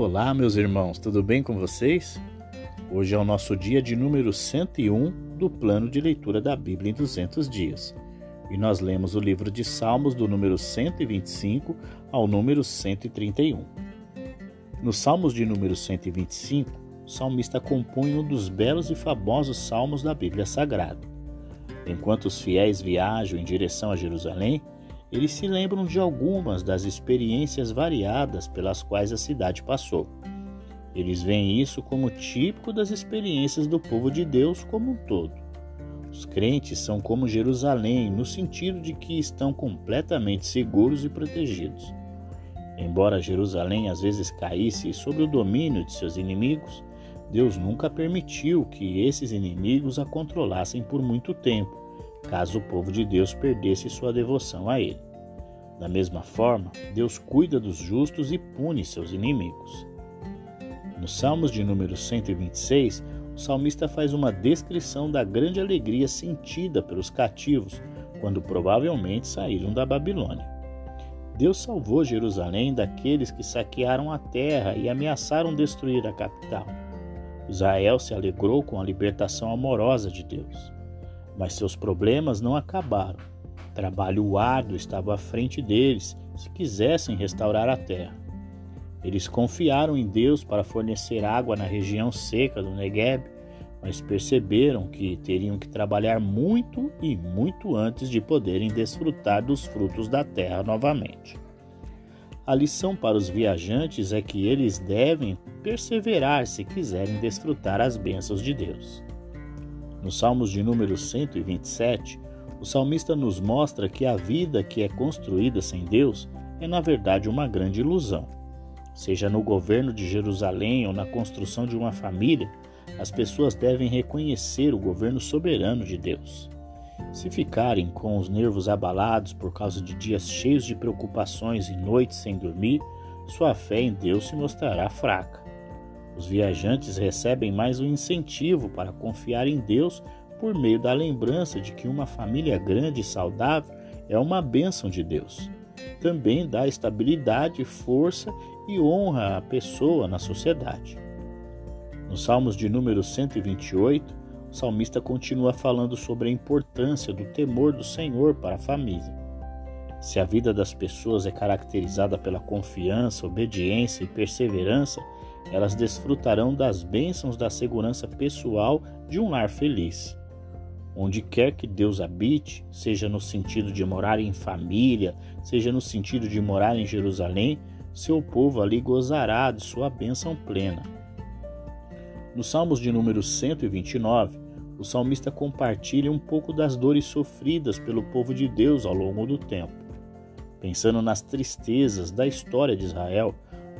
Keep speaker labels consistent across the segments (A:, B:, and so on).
A: Olá, meus irmãos, tudo bem com vocês? Hoje é o nosso dia de número 101 do plano de leitura da Bíblia em 200 dias. E nós lemos o livro de Salmos do número 125 ao número 131. Nos Salmos de número 125, o salmista compõe um dos belos e famosos salmos da Bíblia Sagrada. Enquanto os fiéis viajam em direção a Jerusalém, eles se lembram de algumas das experiências variadas pelas quais a cidade passou. Eles veem isso como típico das experiências do povo de Deus como um todo. Os crentes são como Jerusalém, no sentido de que estão completamente seguros e protegidos. Embora Jerusalém às vezes caísse sob o domínio de seus inimigos, Deus nunca permitiu que esses inimigos a controlassem por muito tempo caso o povo de Deus perdesse sua devoção a Ele. Da mesma forma, Deus cuida dos justos e pune seus inimigos. Nos Salmos de número 126, o salmista faz uma descrição da grande alegria sentida pelos cativos quando provavelmente saíram da Babilônia. Deus salvou Jerusalém daqueles que saquearam a terra e ameaçaram destruir a capital. Israel se alegrou com a libertação amorosa de Deus. Mas seus problemas não acabaram. Trabalho árduo estava à frente deles se quisessem restaurar a terra. Eles confiaram em Deus para fornecer água na região seca do Negueb, mas perceberam que teriam que trabalhar muito e muito antes de poderem desfrutar dos frutos da terra novamente. A lição para os viajantes é que eles devem perseverar se quiserem desfrutar as bênçãos de Deus. Nos Salmos de número 127, o salmista nos mostra que a vida que é construída sem Deus é, na verdade, uma grande ilusão. Seja no governo de Jerusalém ou na construção de uma família, as pessoas devem reconhecer o governo soberano de Deus. Se ficarem com os nervos abalados por causa de dias cheios de preocupações e noites sem dormir, sua fé em Deus se mostrará fraca. Os viajantes recebem mais um incentivo para confiar em Deus por meio da lembrança de que uma família grande e saudável é uma bênção de Deus. Também dá estabilidade, força e honra à pessoa na sociedade. Nos Salmos de número 128, o salmista continua falando sobre a importância do temor do Senhor para a família. Se a vida das pessoas é caracterizada pela confiança, obediência e perseverança, elas desfrutarão das bênçãos da segurança pessoal de um lar feliz. Onde quer que Deus habite, seja no sentido de morar em família, seja no sentido de morar em Jerusalém, seu povo ali gozará de sua bênção plena. Nos Salmos de número 129, o salmista compartilha um pouco das dores sofridas pelo povo de Deus ao longo do tempo. Pensando nas tristezas da história de Israel,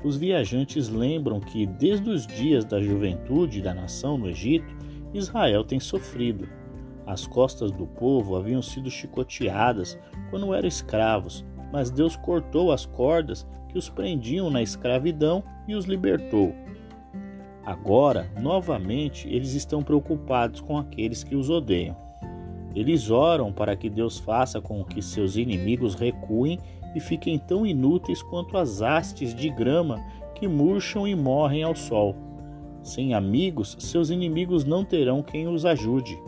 A: os viajantes lembram que, desde os dias da juventude da nação no Egito, Israel tem sofrido. As costas do povo haviam sido chicoteadas quando eram escravos, mas Deus cortou as cordas que os prendiam na escravidão e os libertou. Agora, novamente, eles estão preocupados com aqueles que os odeiam. Eles oram para que Deus faça com que seus inimigos recuem e fiquem tão inúteis quanto as hastes de grama que murcham e morrem ao sol. Sem amigos, seus inimigos não terão quem os ajude.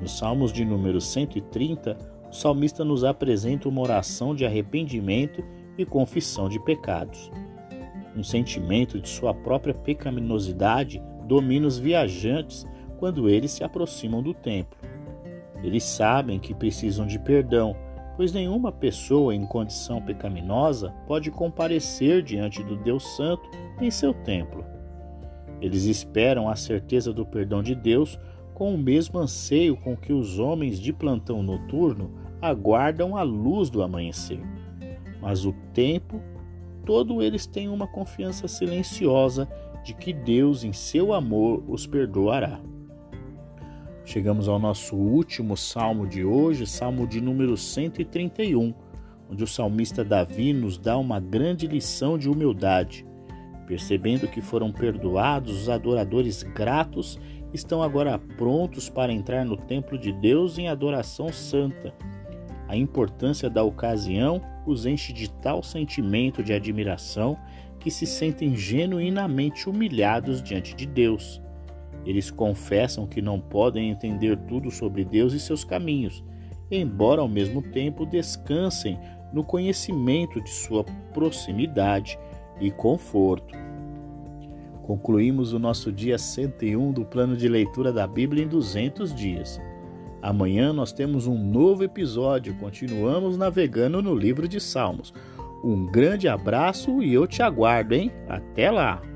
A: Nos Salmos de número 130, o salmista nos apresenta uma oração de arrependimento e confissão de pecados. Um sentimento de sua própria pecaminosidade domina os viajantes quando eles se aproximam do templo. Eles sabem que precisam de perdão pois nenhuma pessoa em condição pecaminosa pode comparecer diante do Deus Santo em seu templo. Eles esperam a certeza do perdão de Deus com o mesmo anseio com que os homens de plantão noturno aguardam a luz do amanhecer. Mas o tempo todo eles têm uma confiança silenciosa de que Deus, em seu amor, os perdoará. Chegamos ao nosso último salmo de hoje, salmo de número 131, onde o salmista Davi nos dá uma grande lição de humildade. Percebendo que foram perdoados, os adoradores gratos estão agora prontos para entrar no templo de Deus em adoração santa. A importância da ocasião os enche de tal sentimento de admiração que se sentem genuinamente humilhados diante de Deus. Eles confessam que não podem entender tudo sobre Deus e seus caminhos, embora ao mesmo tempo descansem no conhecimento de sua proximidade e conforto. Concluímos o nosso dia 101 do plano de leitura da Bíblia em 200 dias. Amanhã nós temos um novo episódio, continuamos navegando no livro de Salmos. Um grande abraço e eu te aguardo, hein? Até lá!